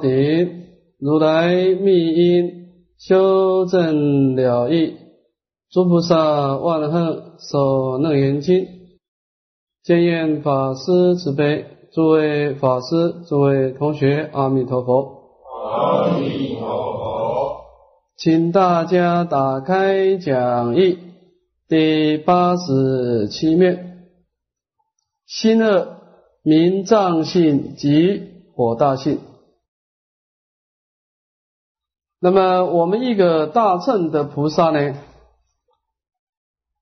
顶，如来密因修正了义，诸菩萨万恨受楞严经，见愿法师慈悲，诸位法师，诸位同学，阿弥陀佛。阿弥陀佛，请大家打开讲义第八十七面，心恶明藏性及火大性。那么我们一个大乘的菩萨呢，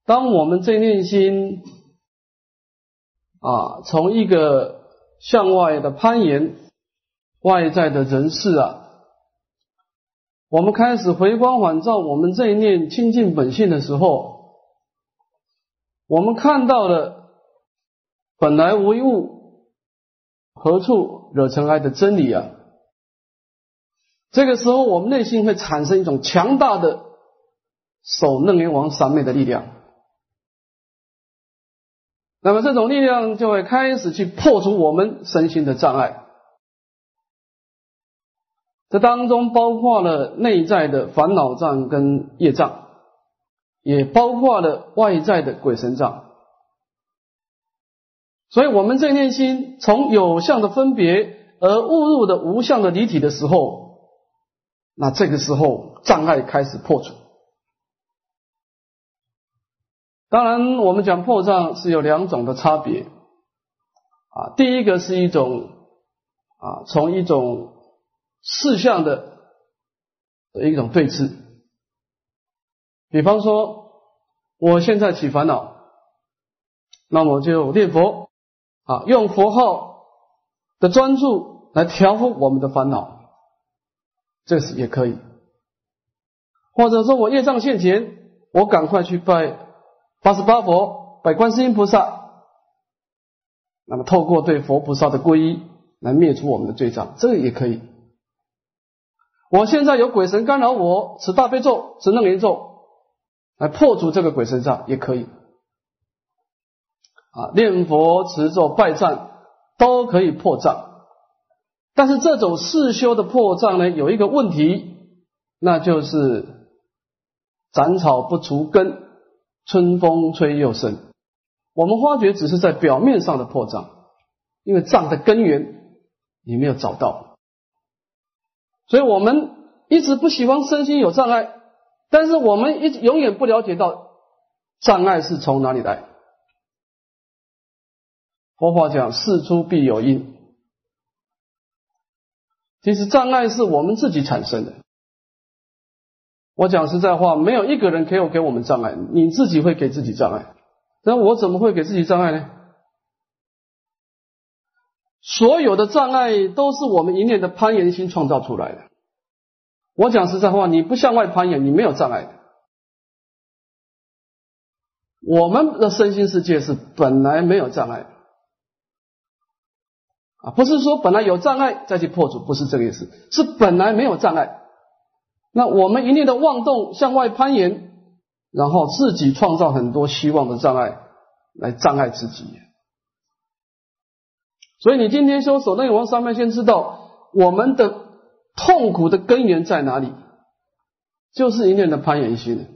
当我们这念心啊，从一个向外的攀岩，外在的人事啊，我们开始回光返照我们这一念清净本性的时候，我们看到了本来无一物，何处惹尘埃的真理啊！这个时候，我们内心会产生一种强大的守楞严王三昧的力量。那么，这种力量就会开始去破除我们身心的障碍。这当中包括了内在的烦恼障跟业障，也包括了外在的鬼神障。所以，我们这念心从有相的分别而误入的无相的离体的时候，那这个时候障碍开始破除。当然，我们讲破障是有两种的差别啊。第一个是一种啊，从一种事项的的一种对峙，比方说，我现在起烦恼，那么就念佛啊，用佛号的专注来调伏我们的烦恼，这是也可以。或者说我业障现前，我赶快去拜八十八佛，拜观世音菩萨，那么透过对佛菩萨的皈依来灭除我们的罪障，这个也可以。我现在有鬼神干扰我，持大悲咒、持楞严咒来破除这个鬼神障也可以。啊，念佛、持咒、拜忏都可以破障，但是这种世修的破障呢，有一个问题，那就是斩草不除根，春风吹又生。我们发觉只是在表面上的破障，因为障的根源你没有找到。所以我们一直不喜欢身心有障碍，但是我们一直永远不了解到障碍是从哪里来。佛法讲事出必有因，其实障碍是我们自己产生的。我讲实在话，没有一个人可以给我们障碍，你自己会给自己障碍。那我怎么会给自己障碍呢？所有的障碍都是我们一念的攀岩心创造出来的。我讲实在话，你不向外攀岩，你没有障碍的。我们的身心世界是本来没有障碍啊，不是说本来有障碍再去破除，不是这个意思，是本来没有障碍。那我们一念的妄动向外攀岩，然后自己创造很多希望的障碍来障碍自己。所以你今天修守内王上面先知道我们的痛苦的根源在哪里，就是一念的攀岩心。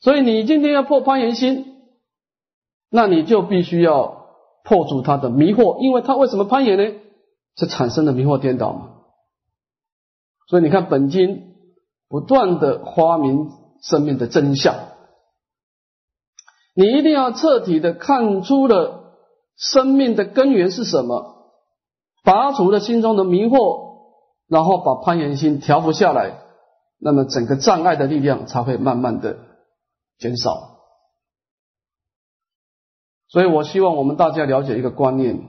所以你今天要破攀岩心，那你就必须要破除他的迷惑，因为他为什么攀岩呢？是产生的迷惑颠倒嘛。所以你看本经不断的发明生命的真相，你一定要彻底的看出了。生命的根源是什么？拔除了心中的迷惑，然后把攀岩心调伏下来，那么整个障碍的力量才会慢慢的减少。所以我希望我们大家了解一个观念：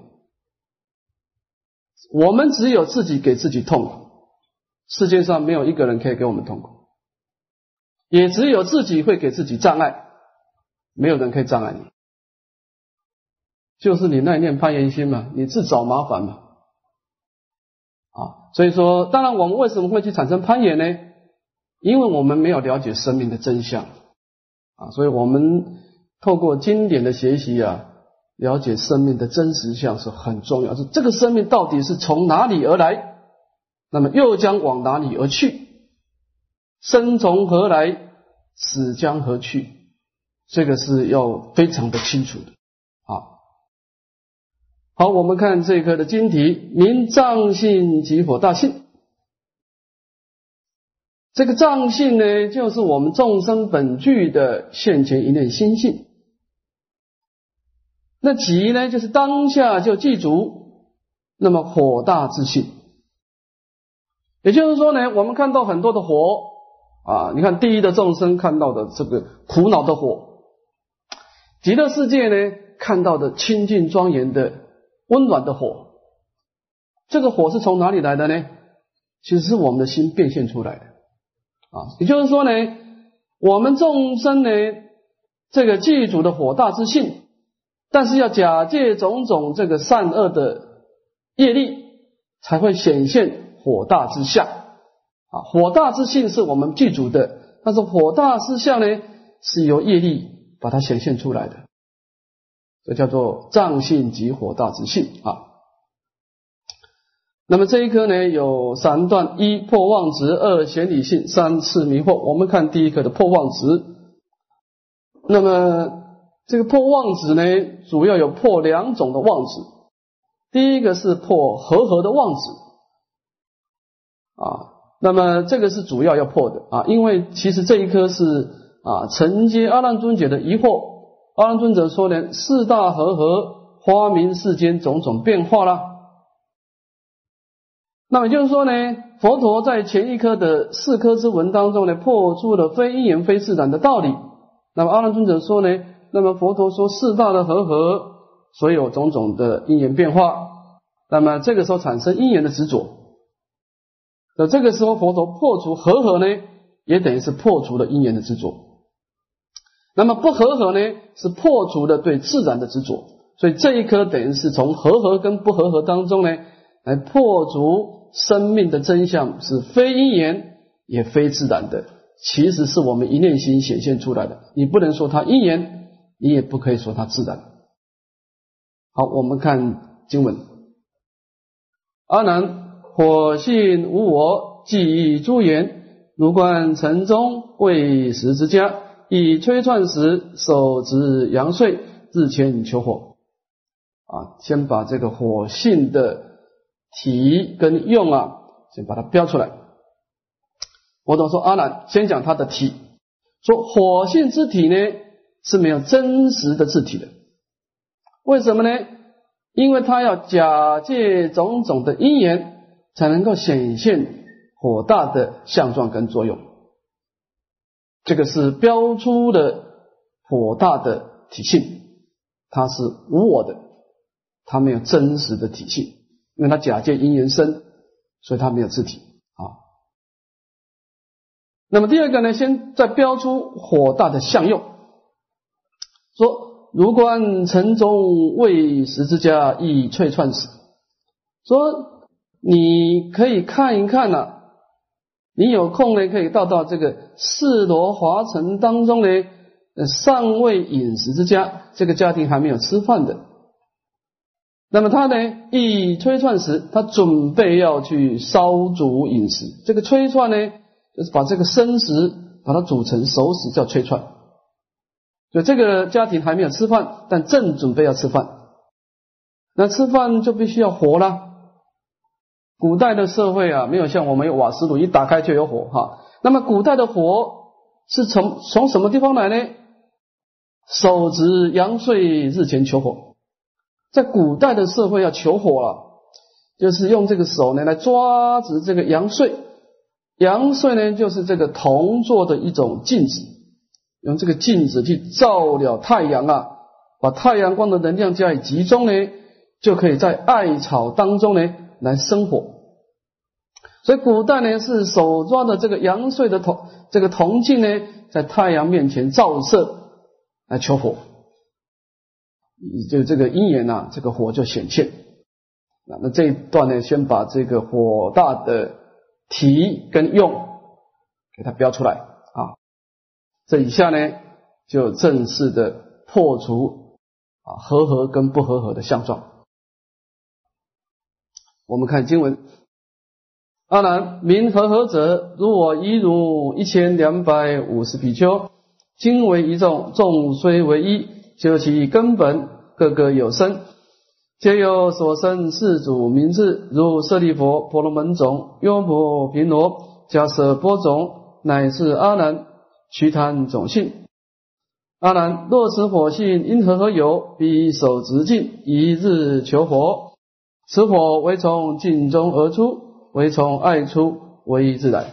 我们只有自己给自己痛苦，世界上没有一个人可以给我们痛苦，也只有自己会给自己障碍，没有人可以障碍你。就是你那念攀岩心嘛，你自找麻烦嘛，啊，所以说，当然我们为什么会去产生攀岩呢？因为我们没有了解生命的真相啊，所以我们透过经典的学习啊，了解生命的真实相是很重要。是这个生命到底是从哪里而来？那么又将往哪里而去？生从何来？死将何去？这个是要非常的清楚的啊。好，我们看这一课的经题：名藏性即火大性。这个藏性呢，就是我们众生本具的现前一念心性。那即呢，就是当下就记住，那么火大之性。也就是说呢，我们看到很多的火啊，你看第一的众生看到的这个苦恼的火，极乐世界呢看到的清净庄严的温暖的火，这个火是从哪里来的呢？其实是我们的心变现出来的。啊，也就是说呢，我们众生呢，这个祭祖的火大之性，但是要假借种种这个善恶的业力，才会显现火大之相。啊，火大之性是我们祭祖的，但是火大之相呢，是由业力把它显现出来的，这叫做藏性及火大之性啊。那么这一课呢有三段：一破妄执，二显理性，三次迷惑。我们看第一课的破妄执。那么这个破妄执呢，主要有破两种的妄执。第一个是破和合的妄执啊，那么这个是主要要破的啊，因为其实这一颗是啊承接阿难尊者的疑惑。阿难尊者说呢，四大和合，花明世间种种变化啦。那么就是说呢，佛陀在前一科的四科之文当中呢，破出了非因缘非自然的道理。那么阿难尊者说呢，那么佛陀说四大的和合，所有种种的因缘变化。那么这个时候产生因缘的执着，那这个时候佛陀破除和合呢，也等于是破除了因缘的执着。那么不和合呢，是破除了对自然的执着。所以这一颗等于是从和合跟不和合当中呢，来破除。生命的真相是非因缘也非自然的，其实是我们一念心显现出来的。你不能说它因缘，你也不可以说它自然。好，我们看经文：阿难，火性无我，即诸言。如观城中未食之家，以吹串时，手执阳穗，日前求火。啊，先把这个火性的。体跟用啊，先把它标出来。我总说阿难，先讲它的体，说火性之体呢是没有真实的字体的。为什么呢？因为它要假借种种的因缘，才能够显现火大的相状跟作用。这个是标出的火大的体性，它是无我的，它没有真实的体性。因为它假借因缘生，所以它没有字体啊。那么第二个呢，先再标出火大的相用，说如观城中未食之家，亦翠串死。说你可以看一看呐，你有空呢，可以到到这个四罗华城当中呢，尚未饮食之家，这个家庭还没有吃饭的。那么他呢，一吹串时，他准备要去烧煮饮食。这个吹串呢，就是把这个生食把它煮成熟食，叫吹串。就这个家庭还没有吃饭，但正准备要吃饭。那吃饭就必须要火了。古代的社会啊，没有像我们有瓦斯炉，一打开就有火哈。那么古代的火是从从什么地方来呢？手执阳穗，日前求火。在古代的社会要求火了，就是用这个手呢来抓着这个阳穗，阳穗呢就是这个铜做的一种镜子，用这个镜子去照了太阳啊，把太阳光的能量加以集中呢，就可以在艾草当中呢来生火。所以古代呢是手抓的这个阳穗的铜这个铜镜呢，在太阳面前照射来求火。就这个因缘呐，这个火就显现。那那这一段呢，先把这个火大的提跟用给它标出来啊。这以下呢，就正式的破除啊和合跟不和合的相状。我们看经文：阿难，名和合者，如我一如一千两百五十比丘，今为一众，众虽为一，就其根本各个有生，皆有所生四祖名字，如舍利佛、婆罗门种、优婆频罗、迦舍波种，乃至阿难、须贪种性。阿难，若此火性因何何有？必手执镜，一日求火。此火为从镜中而出。为从爱出，为自然。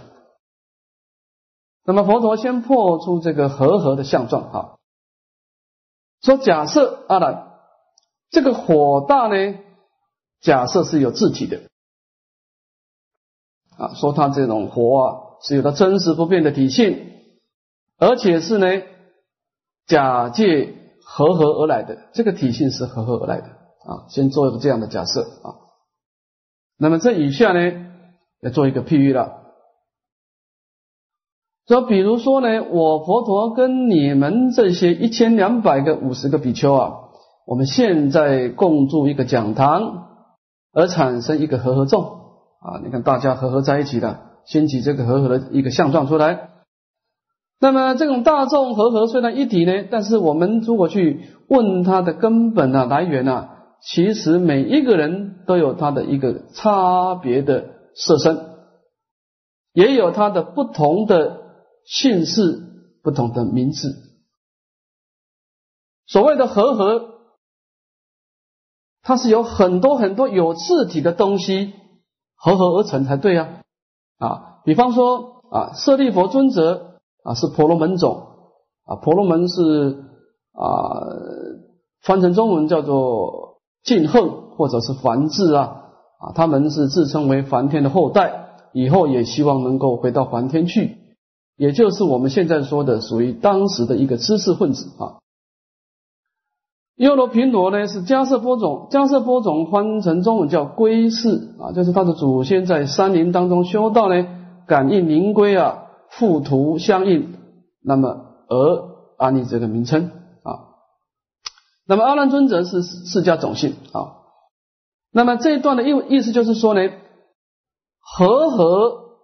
那么佛陀先破出这个和合的相状哈，说假设阿难这个火大呢，假设是有自体的啊，说它这种火啊是有它真实不变的体性，而且是呢假借和合而来的，这个体性是和合而来的啊，先做一个这样的假设啊。那么这以下呢？要做一个譬喻了，说，比如说呢，我佛陀跟你们这些一千两百个五十个比丘啊，我们现在共住一个讲堂，而产生一个和合众啊，你看大家和合在一起的，掀起这个和合的一个相状出来。那么这种大众和合虽然一体呢，但是我们如果去问它的根本啊来源啊，其实每一个人都有他的一个差别的。色身也有它的不同的姓氏、不同的名字。所谓的和合，它是有很多很多有字体的东西合合而成才对啊！啊，比方说啊，舍利佛尊者啊是婆罗门种啊，婆罗门是啊，翻成中文叫做敬恨或者是梵字啊。啊，他们是自称为梵天的后代，以后也希望能够回到梵天去，也就是我们现在说的属于当时的一个知识分子啊。优罗频罗呢是迦舍波种，迦舍波种翻成中文叫龟氏啊，就是他的祖先在山林当中修道呢，感应灵龟啊，附图相应，那么而安立这个名称啊。那么阿难尊者是释迦种姓啊。那么这一段的意意思就是说呢，和合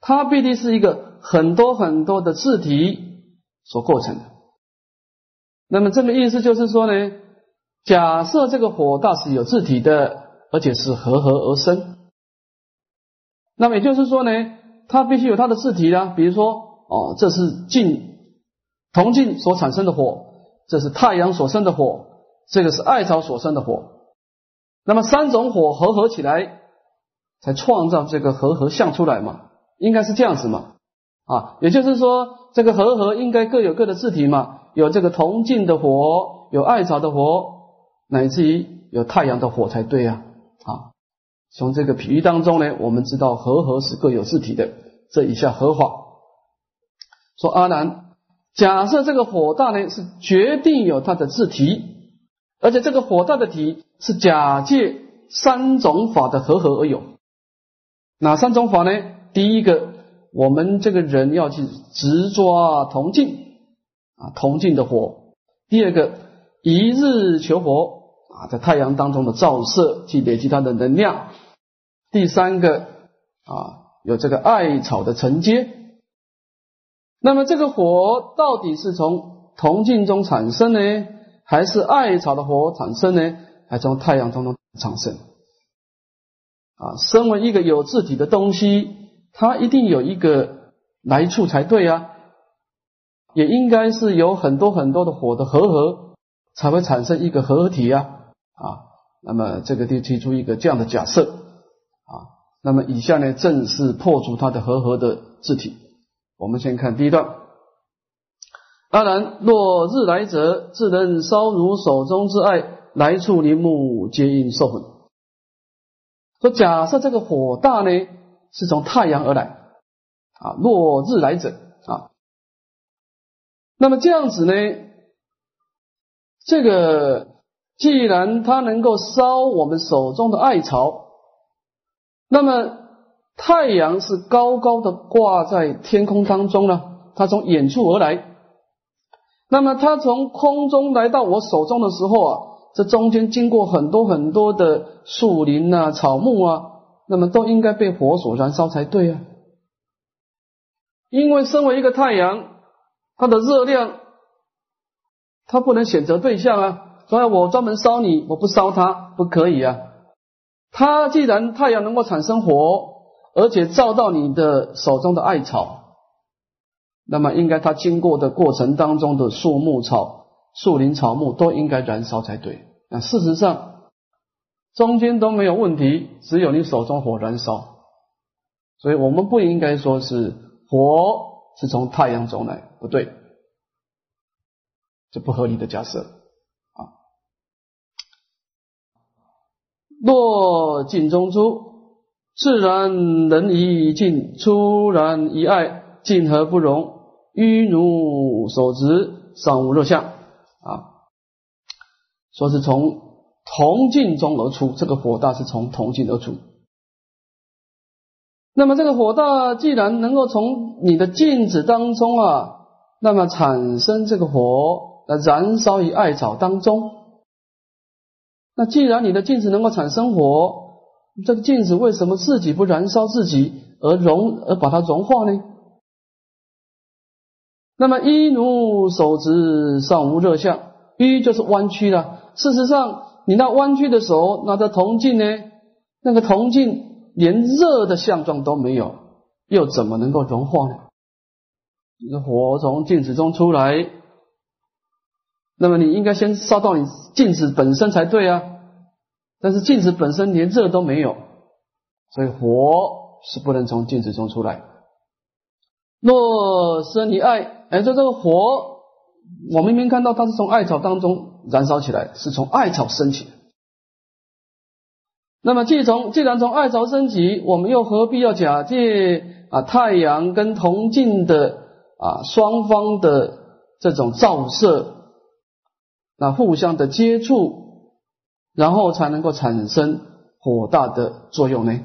它必定是一个很多很多的字体所构成的。那么这个意思就是说呢，假设这个火大是有字体的，而且是和合而生，那么也就是说呢，它必须有它的字体啦。比如说，哦，这是镜铜镜所产生的火，这是太阳所生的火，这个是艾草所生的火。那么三种火合合起来，才创造这个和合相出来嘛？应该是这样子嘛？啊，也就是说，这个和合应该各有各的字体嘛？有这个铜镜的火，有艾草的火，乃至于有太阳的火才对呀！啊，从这个比喻当中呢，我们知道和合是各有字体的。这一下合法说阿难，假设这个火大呢是决定有它的字体，而且这个火大的体。是假借三种法的和合而有，哪三种法呢？第一个，我们这个人要去执抓铜镜啊，铜镜的火；第二个，一日求火啊，在太阳当中的照射去累积它的能量；第三个啊，有这个艾草的承接。那么这个火到底是从铜镜中产生呢，还是艾草的火产生呢？还从太阳当中产生啊！身为一个有自己的东西，它一定有一个来处才对啊，也应该是有很多很多的火的合合，才会产生一个合体呀啊！那么这个就提出一个这样的假设啊。那么以下呢，正是破除它的合合的字体。我们先看第一段：当然，若日来者，自能烧如手中之爱。来处林木皆因受毁。说假设这个火大呢，是从太阳而来。啊，落日来者。啊，那么这样子呢，这个既然它能够烧我们手中的艾草，那么太阳是高高的挂在天空当中呢，它从远处而来，那么它从空中来到我手中的时候啊。这中间经过很多很多的树林啊、草木啊，那么都应该被火所燃烧才对啊。因为身为一个太阳，它的热量，它不能选择对象啊。所以我专门烧你，我不烧它，不可以啊。它既然太阳能够产生火，而且照到你的手中的艾草，那么应该它经过的过程当中的树木草、树林草木都应该燃烧才对。那事实上中间都没有问题，只有你手中火燃烧。所以我们不应该说是火是从太阳中来，不对，这不合理的假设啊。若镜中出，自然人以镜出然以爱，镜何不容？欲如所执，尚无若相啊。说是从铜镜中而出，这个火大是从铜镜而出。那么这个火大既然能够从你的镜子当中啊，那么产生这个火来燃烧于艾草当中。那既然你的镜子能够产生火，这个镜子为什么自己不燃烧自己而融而把它融化呢？那么一如手指上无热相，一就是弯曲了。事实上，你那弯曲的手拿着铜镜呢，那个铜镜连热的相状都没有，又怎么能够融化呢？你的火从镜子中出来。那么你应该先烧到你镜子本身才对啊，但是镜子本身连热都没有，所以火是不能从镜子中出来。若生你爱，哎，说这个火，我明明看到它是从艾草当中燃烧起来，是从艾草升起。那么既从既然从艾草升起，我们又何必要假借啊太阳跟铜镜的啊双方的这种照射？那互相的接触，然后才能够产生火大的作用呢。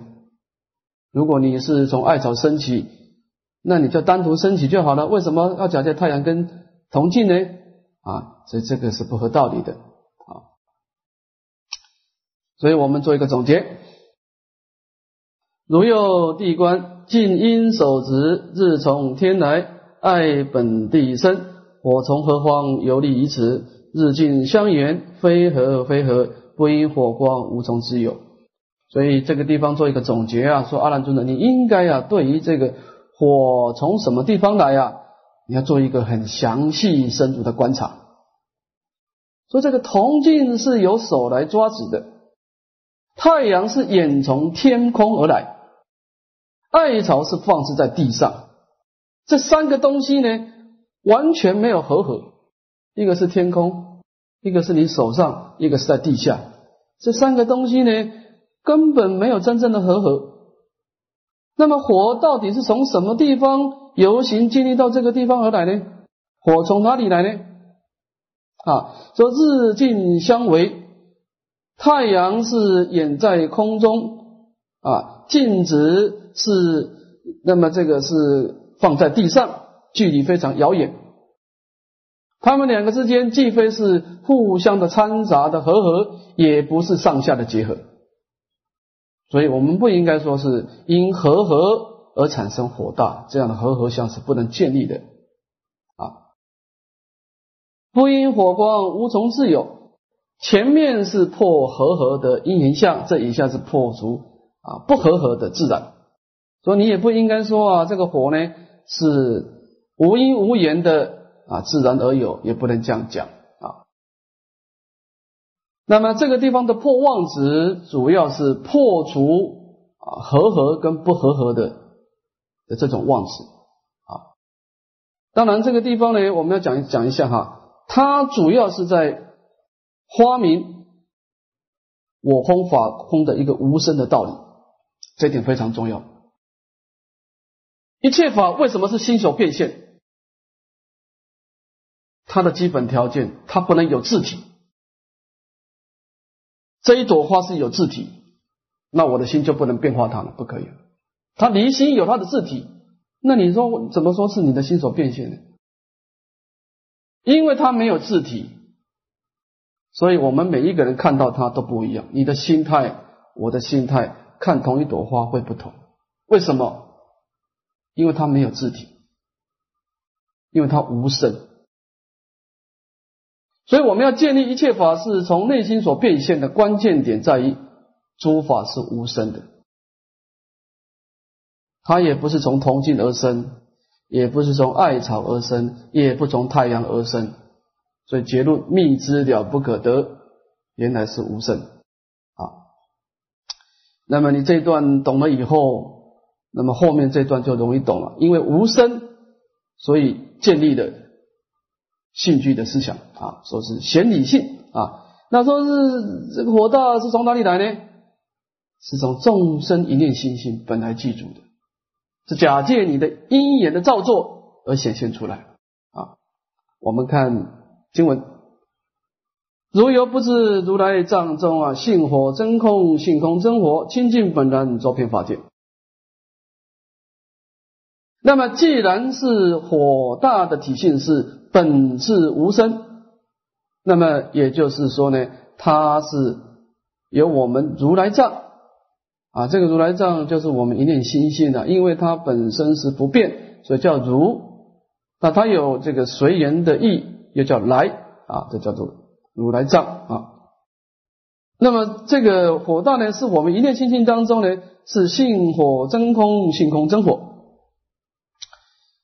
如果你是从艾草升起，那你就单独升起就好了。为什么要假借太阳跟铜镜呢？啊，所以这个是不合道理的啊。所以我们做一个总结：如有地观，静因手执，日从天来，爱本地生，火从何方游历于此？日进相沿，非合非合，不因火光，无从知有。所以这个地方做一个总结啊，说阿难尊者，你应该啊，对于这个火从什么地方来呀，你要做一个很详细深入的观察。说这个铜镜是由手来抓指的，太阳是眼从天空而来，艾草是放置在地上，这三个东西呢，完全没有合合。一个是天空，一个是你手上，一个是在地下。这三个东西呢，根本没有真正的合合。那么火到底是从什么地方游行经历到这个地方而来呢？火从哪里来呢？啊，说日进相违，太阳是掩在空中啊，镜子是那么这个是放在地上，距离非常遥远。他们两个之间既非是互相的掺杂的合合，也不是上下的结合，所以我们不应该说是因合合而产生火大，这样的合合相是不能建立的啊。不因火光无从自有，前面是破合合的因缘相，这一下是破除啊不合合的自然，所以你也不应该说啊这个火呢是无因无缘的。啊，自然而有，也不能这样讲啊。那么这个地方的破妄执，主要是破除啊合合跟不合合的的这种妄执啊。当然，这个地方呢，我们要讲讲一下哈，它主要是在发明我空法空的一个无声的道理，这点非常重要。一切法为什么是心所变现？它的基本条件，它不能有字体。这一朵花是有字体，那我的心就不能变化它了，不可以。它离心有它的字体，那你说怎么说是你的心所变现呢？因为它没有字体，所以我们每一个人看到它都不一样。你的心态，我的心态，看同一朵花会不同。为什么？因为它没有字体，因为它无声。所以我们要建立一切法是从内心所变现的关键点在于，诸法是无声的，它也不是从铜镜而生，也不是从艾草而生，也不从太阳而生。所以结论：密之了不可得，原来是无声啊。那么你这段懂了以后，那么后面这段就容易懂了，因为无声，所以建立的。性具的思想啊，说是显理性啊，那说是这个火大是从哪里来呢？是从众生一念心性本来具足的，是假借你的因缘的造作而显现出来啊。我们看经文，如有不知如来藏中啊，性火真空，性空真火，清净本然，周遍法界。那么既然是火大的体性是。本质无声，那么也就是说呢，它是由我们如来藏啊，这个如来藏就是我们一念心性的，因为它本身是不变，所以叫如。那它有这个随缘的意，又叫来啊，这叫做如来藏啊。那么这个火大呢，是我们一念心性当中呢，是性火真空，性空真火。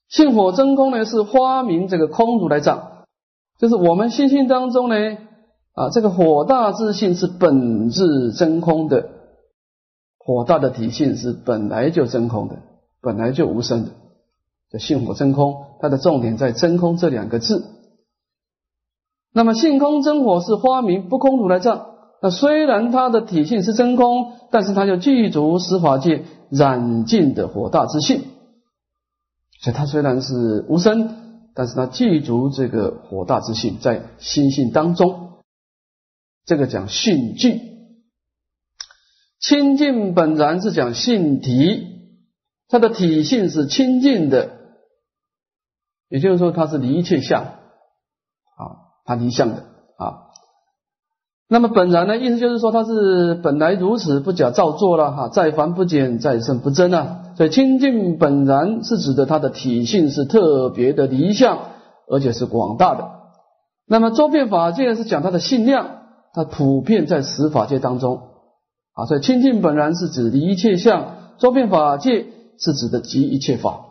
性火真空呢，是发明这个空如来藏，就是我们心性当中呢，啊，这个火大自性是本质真空的，火大的体性是本来就真空的，本来就无声的。这性火真空，它的重点在真空这两个字。那么性空真火是发明不空如来藏，那虽然它的体性是真空，但是它就具足十法界染尽的火大之性。所以它虽然是无声，但是它具足这个火大之性，在心性当中，这个讲性具。清净本然是讲性体，它的体性是清净的，也就是说它是离一切相啊，它离相的啊。那么本然呢，意思就是说它是本来如此，不假造作了哈，再凡不减，再胜不增啊。所以清净本然是指的它的体性是特别的离相，而且是广大的。那么周遍法界是讲它的性量，它普遍在十法界当中啊。所以清净本然是指离一切相，周遍法界是指的集一切法。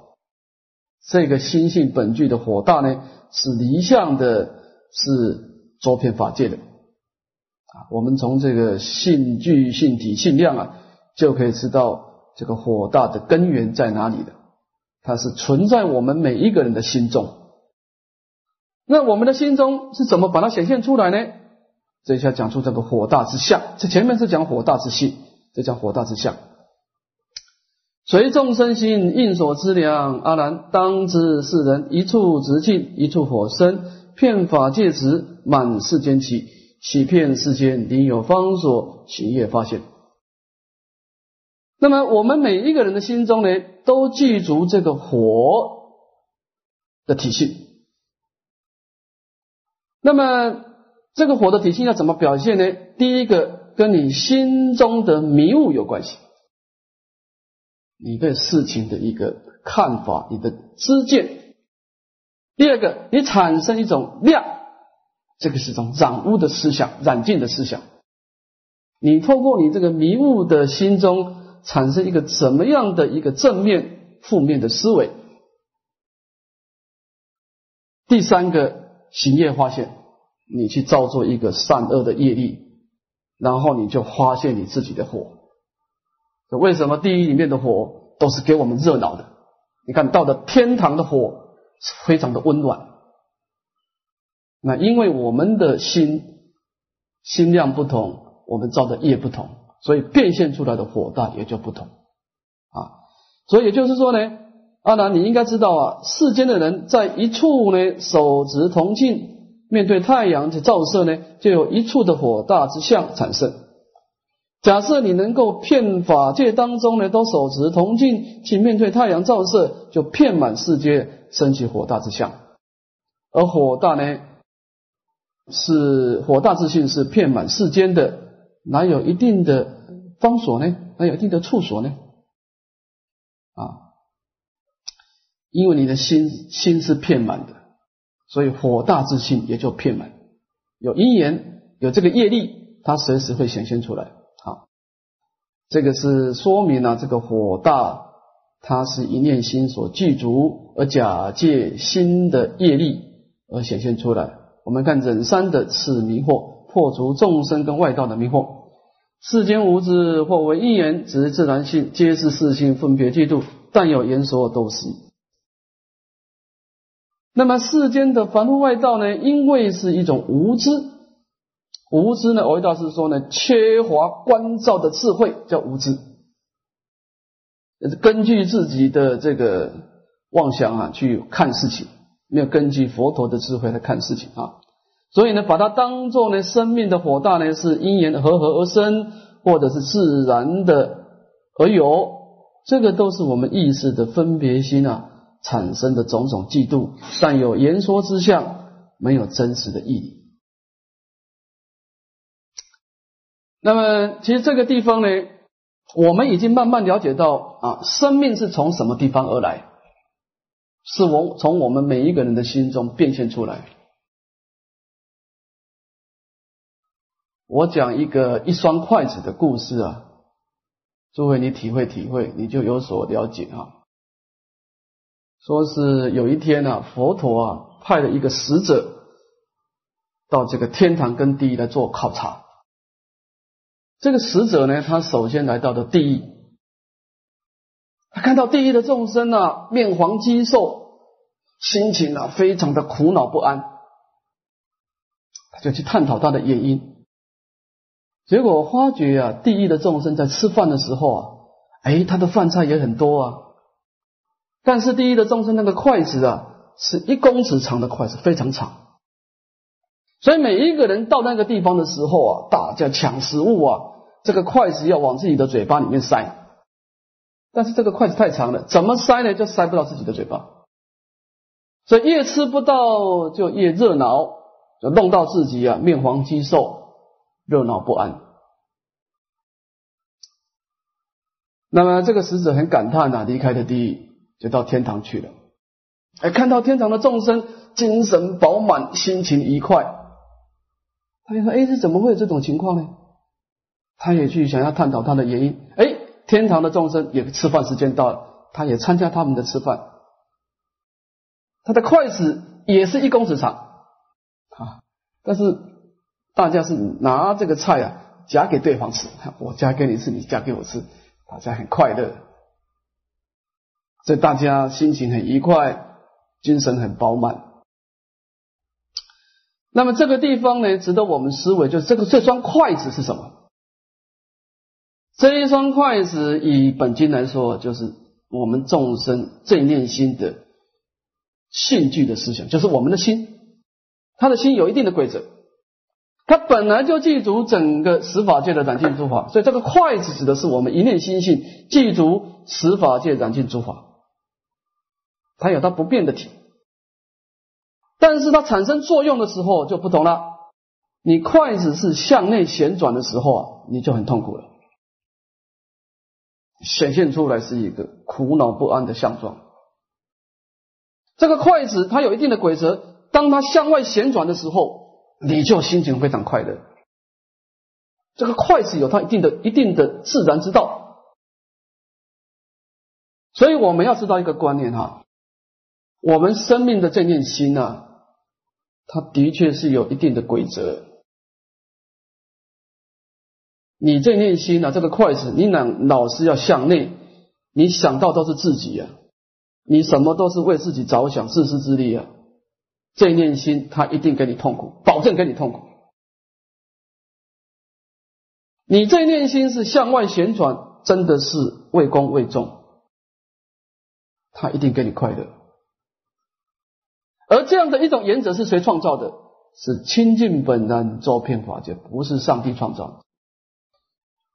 这个心性本具的火大呢，是离相的，是周遍法界的。啊我们从这个性具、性体、性量啊，就可以知道这个火大的根源在哪里了。它是存在我们每一个人的心中。那我们的心中是怎么把它显现出来呢？这一下讲出这个火大之相。这前面是讲火大之性，这叫火大之相。随众生心应所知量，阿难当知世人一处直径，一处火生，骗法界时，满世间起。起骗世间，另有方所行业发现。那么，我们每一个人的心中呢，都记住这个火的体系。那么，这个火的体性要怎么表现呢？第一个，跟你心中的迷雾有关系，你对事情的一个看法，你的知见。第二个，你产生一种量。这个是种染污的思想，染净的思想。你透过你这个迷雾的心中，产生一个怎么样的一个正面、负面的思维？第三个行业发现，你去造作一个善恶的业力，然后你就发现你自己的火。为什么地狱里面的火都是给我们热闹的？你看到的天堂的火是非常的温暖。那因为我们的心心量不同，我们造的业不同，所以变现出来的火大也就不同啊。所以也就是说呢，阿南你应该知道啊，世间的人在一处呢手执铜镜，面对太阳的照射呢，就有一处的火大之相产生。假设你能够骗法界当中呢，都手持铜镜去面对太阳照射，就遍满世界升起火大之相，而火大呢？是火大之性是遍满世间的，哪有一定的方所呢？哪有一定的处所呢？啊，因为你的心心是骗满的，所以火大之心也就骗满，有因缘，有这个业力，它随时会显现出来。好，这个是说明了这个火大，它是一念心所具足，而假借心的业力而显现出来。我们看忍三的此迷惑，破除众生跟外道的迷惑。世间无知，或为因缘，只是自然性，皆是四性分别嫉妒，但有言说都是。那么世间的凡夫外道呢？因为是一种无知，无知呢？我道是说呢，缺乏关照的智慧叫无知，根据自己的这个妄想啊去看事情，没有根据佛陀的智慧来看事情啊。所以呢，把它当做呢，生命的火大呢，是因缘和合而生，或者是自然的而有，这个都是我们意识的分别心啊产生的种种嫉妒，但有言说之相，没有真实的意义。那么，其实这个地方呢，我们已经慢慢了解到啊，生命是从什么地方而来，是我从我们每一个人的心中变现出来。我讲一个一双筷子的故事啊，诸位你体会体会，你就有所了解啊。说是有一天啊，佛陀啊派了一个使者到这个天堂跟地狱来做考察。这个使者呢，他首先来到了地狱，他看到地狱的众生啊，面黄肌瘦，心情啊非常的苦恼不安，他就去探讨他的原因。结果发觉啊，地狱的众生在吃饭的时候啊，哎，他的饭菜也很多啊。但是第一的众生那个筷子啊，是一公尺长的筷子，非常长。所以每一个人到那个地方的时候啊，大家抢食物啊，这个筷子要往自己的嘴巴里面塞。但是这个筷子太长了，怎么塞呢？就塞不到自己的嘴巴。所以越吃不到，就越热闹，就弄到自己啊面黄肌瘦。热闹不安。那么这个使者很感叹呐，离开了地狱，就到天堂去了。哎，看到天堂的众生精神饱满，心情愉快，他就说：“哎，这怎么会有这种情况呢？”他也去想要探讨他的原因。哎，天堂的众生也吃饭时间到了，他也参加他们的吃饭。他的筷子也是一公尺长啊，但是。大家是拿这个菜啊夹给对方吃，我夹给你吃，你夹给我吃，大家很快乐，所以大家心情很愉快，精神很饱满。那么这个地方呢，值得我们思维，就是这个这双筷子是什么？这一双筷子以本经来说，就是我们众生正念心的性具的思想，就是我们的心，他的心有一定的规则。他本来就记住整个十法界的染净诸法，所以这个筷子指的是我们一念心性记住十法界染净诸法，它有它不变的体，但是它产生作用的时候就不同了。你筷子是向内旋转的时候啊，你就很痛苦了，显现出来是一个苦恼不安的相状。这个筷子它有一定的规则，当它向外旋转的时候。你就心情非常快乐。这个筷子有它一定的、一定的自然之道，所以我们要知道一个观念哈，我们生命的这念心呢，它的确是有一定的规则。你这念心呢，这个筷子，你老老是要向内，你想到都是自己啊，你什么都是为自己着想，自私自利啊。这念心，它一定给你痛苦，保证给你痛苦。你这念心是向外旋转，真的是为公为众，他一定给你快乐。而这样的一种原则是谁创造的？是清净本然周遍法界，不是上帝创造，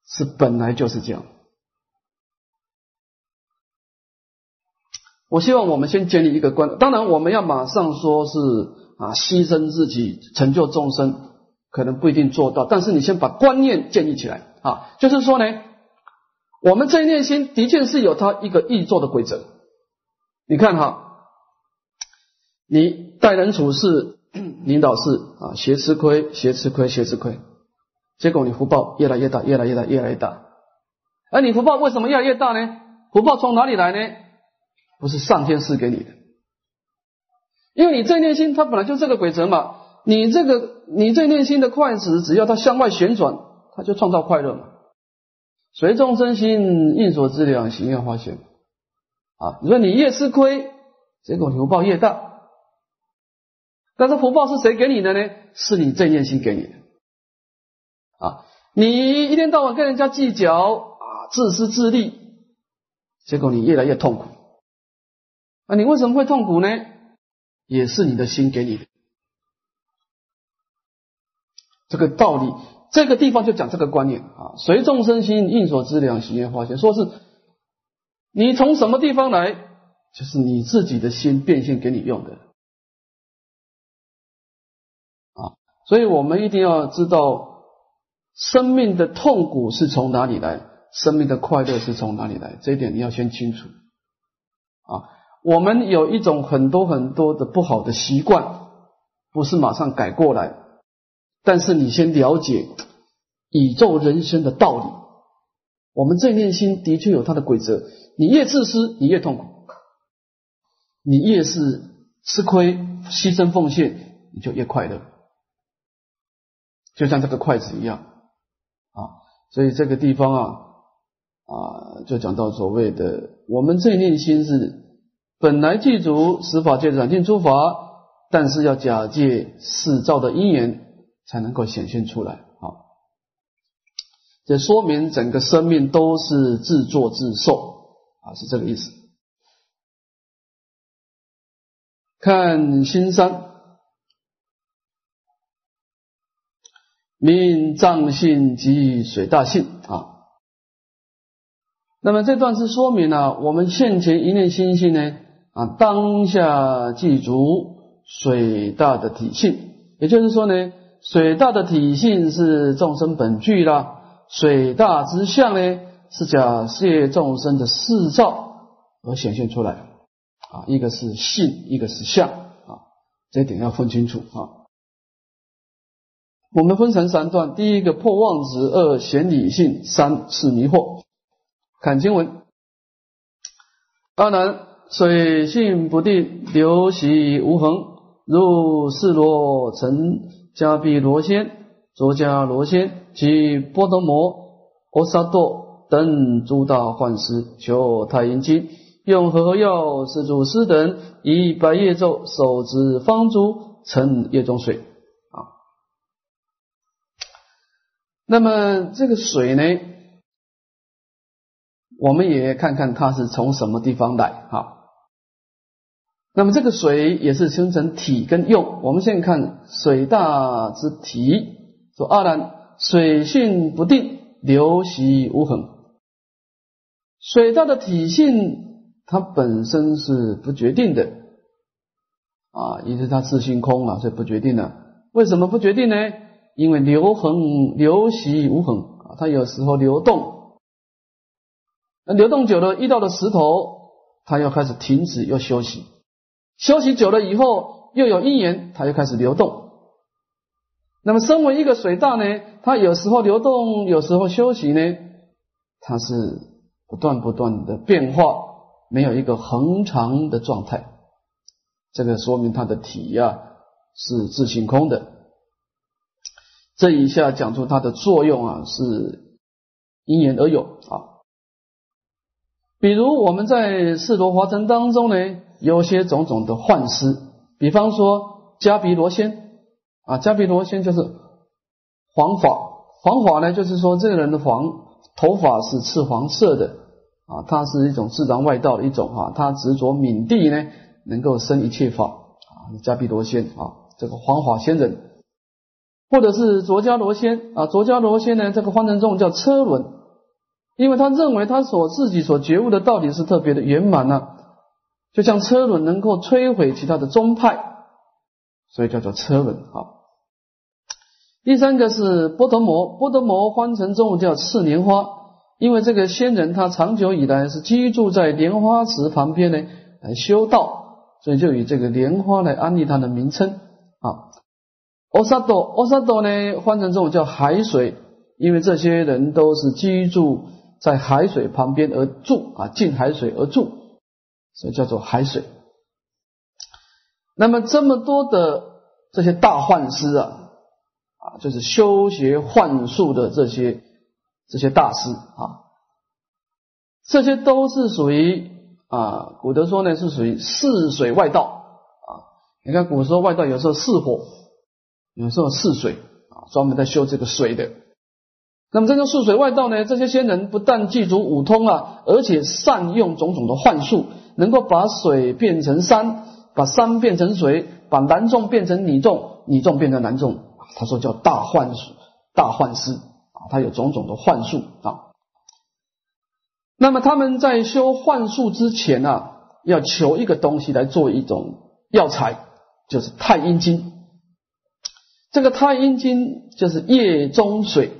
是本来就是这样。我希望我们先建立一个观，当然我们要马上说是啊牺牲自己成就众生，可能不一定做到，但是你先把观念建立起来啊，就是说呢，我们这一念心的确是有它一个易做的规则。你看哈，你待人处事、领导事啊，学吃亏，学吃亏，学吃亏，结果你福报越来越大，越来越大，越来越大。而你福报为什么越来越大呢？福报从哪里来呢？不是上天赐给你的，因为你这念心它本来就这个规则嘛。你这个你这念心的筷子，只要它向外旋转，它就创造快乐嘛。随众生心，应所知量，行愿化现。啊，你说你越吃亏，结果福报越大。但是福报是谁给你的呢？是你这念心给你的。啊，你一天到晚跟人家计较啊，自私自利，结果你越来越痛苦。啊，你为什么会痛苦呢？也是你的心给你的。这个道理，这个地方就讲这个观念啊。随众生心，应所知量，行愿化现。说是你从什么地方来，就是你自己的心变现给你用的所以我们一定要知道，生命的痛苦是从哪里来，生命的快乐是从哪里来，这一点你要先清楚啊。我们有一种很多很多的不好的习惯，不是马上改过来。但是你先了解宇宙人生的道理。我们这念心的确有它的规则。你越自私，你越痛苦；你越是吃亏、牺牲奉献，你就越快乐。就像这个筷子一样啊。所以这个地方啊啊，就讲到所谓的我们这念心是本来具足十法界染尽诸法，但是要假借四造的因缘。才能够显现出来啊！这说明整个生命都是自作自受啊，是这个意思。看新山，命藏性及水大性啊。那么这段是说明了我们现前一念心性呢啊，当下记住水大的体性，也就是说呢。水大的体性是众生本具啦，水大之相呢是假借众生的四照而显现出来啊，一个是性，一个是相啊，这点要分清楚啊。我们分成三段，第一个破妄执，二显理性，三是迷惑。看经文，阿难，水性不定，流习无恒，如是罗成。迦毗罗仙、卓迦罗仙及波多摩、阿萨多等诸大幻师，求太阴经，用和药施主师等，以白叶咒手执方珠，盛叶中水。啊，那么这个水呢，我们也看看它是从什么地方来。哈。那么这个水也是分成体跟用。我们现在看水大之体，说阿难，水性不定，流习无恒。水大的体性，它本身是不决定的啊，因为它自性空啊，所以不决定的。为什么不决定呢？因为流恒、流习无恒啊，它有时候流动，那流动久了，遇到了石头，它要开始停止，要休息。休息久了以后，又有因缘，它又开始流动。那么，身为一个水大呢，它有时候流动，有时候休息呢，它是不断不断的变化，没有一个恒常的状态。这个说明它的体呀是自性空的。这一下讲出它的作用啊，是因缘而有啊。比如我们在四罗华城当中呢。有些种种的幻师，比方说迦毗罗仙啊，迦毗罗仙就是黄发，黄发呢就是说这个人的黄头发是赤黄色的啊，他是一种自然外道的一种哈，他执着敏地呢，能够生一切法啊，迦毗罗仙啊，这个黄发仙人，或者是卓迦罗仙啊，卓迦罗仙呢，这个方成中叫车轮，因为他认为他所自己所觉悟的道理是特别的圆满呢。就像车轮能够摧毁其他的宗派，所以叫做车轮啊。第三个是波德摩，波德摩翻成中叫次莲花，因为这个仙人他长久以来是居住在莲花池旁边呢，来修道，所以就以这个莲花来安利他的名称啊。欧沙多，欧沙多呢，换成这种叫海水，因为这些人都是居住在海水旁边而住啊，近海水而住，所以叫做海水。那么这么多的这些大幻师啊。啊，就是修学幻术的这些这些大师啊，这些都是属于啊，古德说呢是属于四水外道啊。你看古时候外道有时候四火，有时候泗水啊，专门在修这个水的。那么这个泗水外道呢，这些仙人不但具足五通啊，而且善用种种的幻术，能够把水变成山，把山变成水，把男众变成女众，女众变成男众。他说叫大幻术，大幻师啊，他有种种的幻术啊。那么他们在修幻术之前呢，要求一个东西来做一种药材，就是太阴经。这个太阴经就是液中水，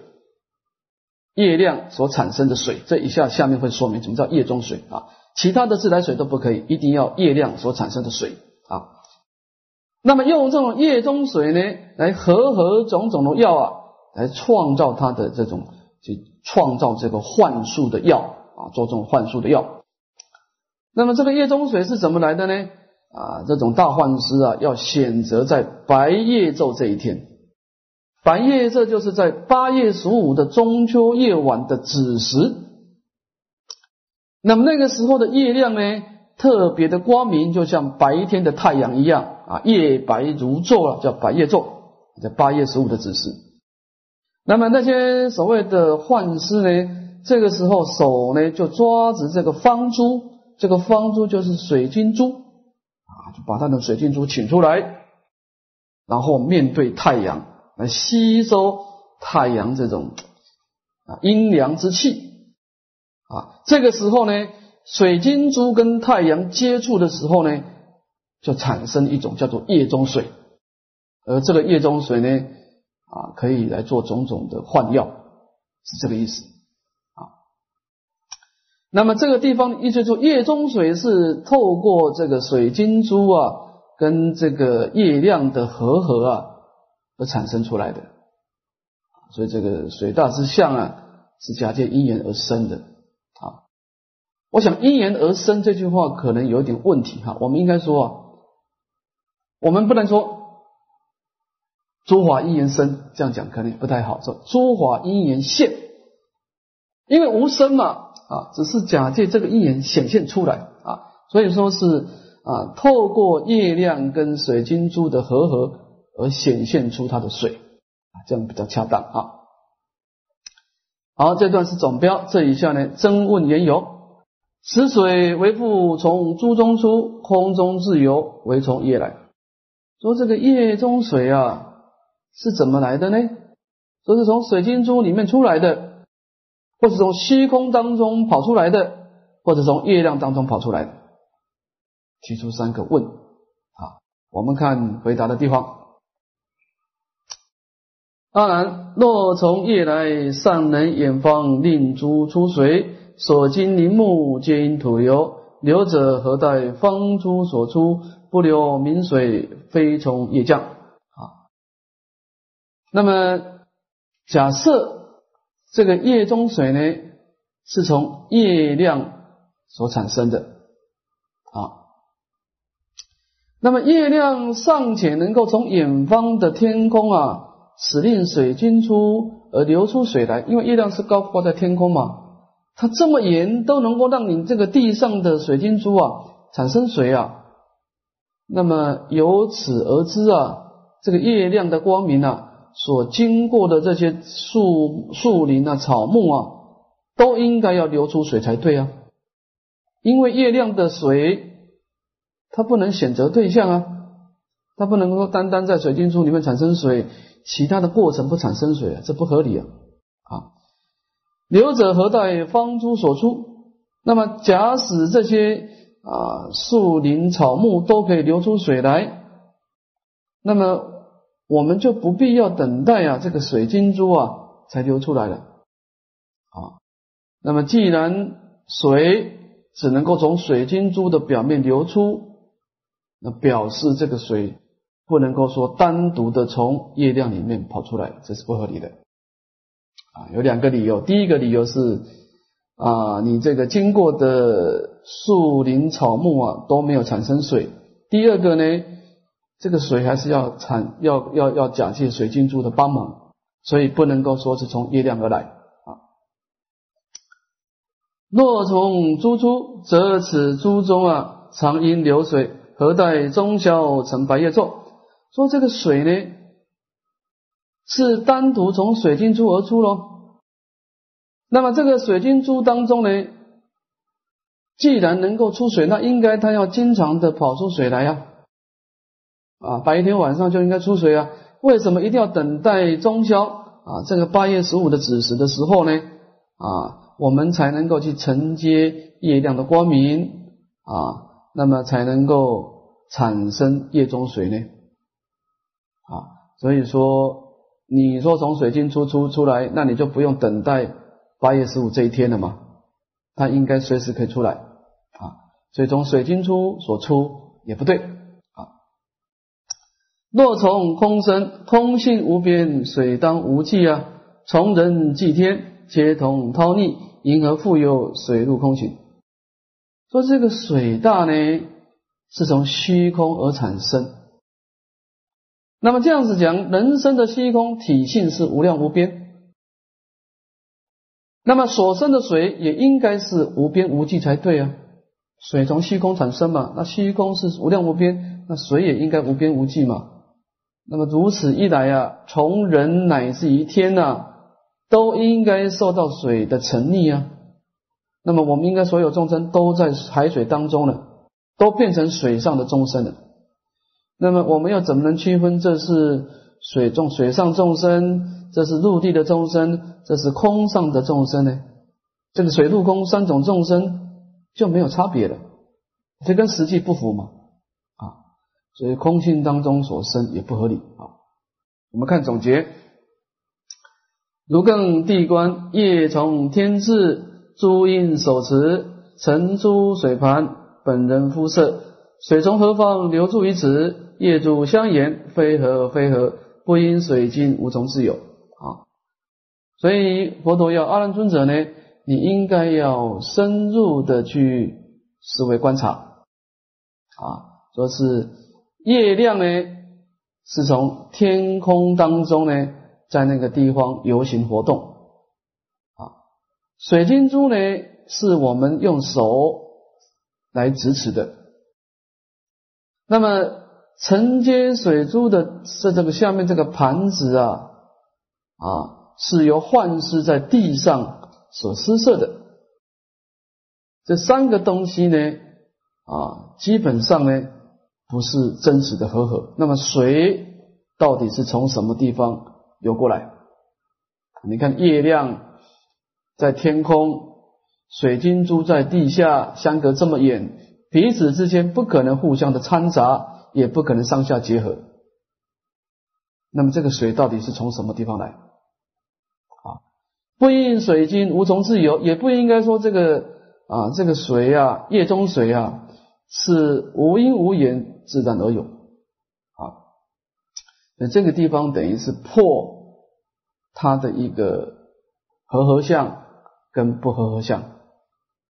液量所产生的水。这一下下面会说明什么叫液中水啊？其他的自来水都不可以，一定要液量所产生的水啊。那么用这种液中水呢，来和合种种的药啊，来创造它的这种，去创造这个幻术的药啊，做这种幻术的药。那么这个液中水是怎么来的呢？啊，这种大幻师啊，要选择在白夜昼这一天，白夜这就是在八月十五的中秋夜晚的子时。那么那个时候的月亮呢？特别的光明，就像白天的太阳一样啊，夜白如昼啊，叫白夜昼，叫八月十五的子时。那么那些所谓的幻师呢，这个时候手呢就抓着这个方珠，这个方珠就是水晶珠，就把他的水晶珠请出来，然后面对太阳来吸收太阳这种啊阴凉之气啊，这个时候呢。水晶珠跟太阳接触的时候呢，就产生一种叫做液中水，而这个液中水呢，啊，可以来做种种的换药，是这个意思。那么这个地方意思说，液中水是透过这个水晶珠啊，跟这个液量的合合啊而产生出来的，所以这个水大之相啊，是假借因缘而生的啊。我想因缘而生这句话可能有点问题哈，我们应该说啊，我们不能说诸法因缘生这样讲可能不太好，说诸法因缘现，因为无生嘛啊，只是假借这个因缘显现出来啊，所以说是啊，透过月亮跟水晶珠的合合而显现出它的水啊，这样比较恰当啊。好，这段是总标，这一下呢，征问缘由。此水为复从珠中出，空中自由，为从夜来。说这个夜中水啊，是怎么来的呢？说是从水晶珠里面出来的，或是从虚空当中跑出来的，或者从月亮当中跑出来的。提出三个问啊，我们看回答的地方。当然，若从夜来，尚能远方令诸出水。所经林木皆因土流，流者何待方珠所出？不流明水，非从夜降。啊，那么假设这个夜中水呢，是从月亮所产生的啊。那么月亮尚且能够从远方的天空啊，使令水晶出而流出水来，因为月亮是高挂在天空嘛。它这么严都能够让你这个地上的水晶珠啊产生水啊，那么由此而知啊，这个月亮的光明啊，所经过的这些树树林啊、草木啊，都应该要流出水才对啊，因为月亮的水它不能选择对象啊，它不能够单单在水晶珠里面产生水，其他的过程不产生水啊，这不合理啊，啊。流者何待方珠所出？那么假使这些啊树林草木都可以流出水来，那么我们就不必要等待啊这个水晶珠啊才流出来了啊。那么既然水只能够从水晶珠的表面流出，那表示这个水不能够说单独的从液量里面跑出来，这是不合理的。啊，有两个理由。第一个理由是啊，你这个经过的树林草木啊都没有产生水。第二个呢，这个水还是要产要要要假借水晶珠的帮忙，所以不能够说是从月亮而来啊。若从珠出，则此珠中啊常因流水，何待中宵成白夜昼？说这个水呢？是单独从水晶珠而出喽。那么这个水晶珠当中呢，既然能够出水，那应该它要经常的跑出水来呀。啊白天晚上就应该出水啊。为什么一定要等待中宵啊？这个八月十五的子时的时候呢？啊，我们才能够去承接月亮的光明啊，那么才能够产生夜中水呢？啊，所以说。你说从水晶出出出来，那你就不用等待八月十五这一天了嘛？它应该随时可以出来啊。所以从水晶出所出也不对。若从空生，空性无边，水当无际啊。从人济天，皆同涛逆，因何复有水入空行？说这个水大呢，是从虚空而产生。那么这样子讲，人生的虚空体性是无量无边，那么所生的水也应该是无边无际才对啊。水从虚空产生嘛，那虚空是无量无边，那水也应该无边无际嘛。那么如此一来啊，从人乃至于天呐，都应该受到水的沉溺啊。那么我们应该所有众生都在海水当中了，都变成水上的众生了。那么我们要怎么能区分这是水中水上众生，这是陆地的众生，这是空上的众生呢？这个水陆空三种众生就没有差别了，这跟实际不符嘛？所以空性当中所生也不合理啊。我们看总结：如更地观业从天至，诸因手持，成诸水盘，本人肤色，水从何方流注于此？业主相言，非合非合，不因水晶无从自有啊。所以佛陀要阿难尊者呢，你应该要深入的去思维观察啊，说是月亮呢是从天空当中呢，在那个地方游行活动啊，水晶珠呢是我们用手来支持的，那么。承接水珠的是这个下面这个盘子啊，啊，是由幻师在地上所施设的。这三个东西呢，啊，基本上呢不是真实的和合。那么水到底是从什么地方游过来？你看月亮在天空，水晶珠在地下，相隔这么远，彼此之间不可能互相的掺杂。也不可能上下结合，那么这个水到底是从什么地方来？啊，不应水晶无从自由，也不应该说这个啊，这个水啊，液中水啊，是无因无缘自然而有。啊，那这个地方等于是破它的一个合合相跟不合合相。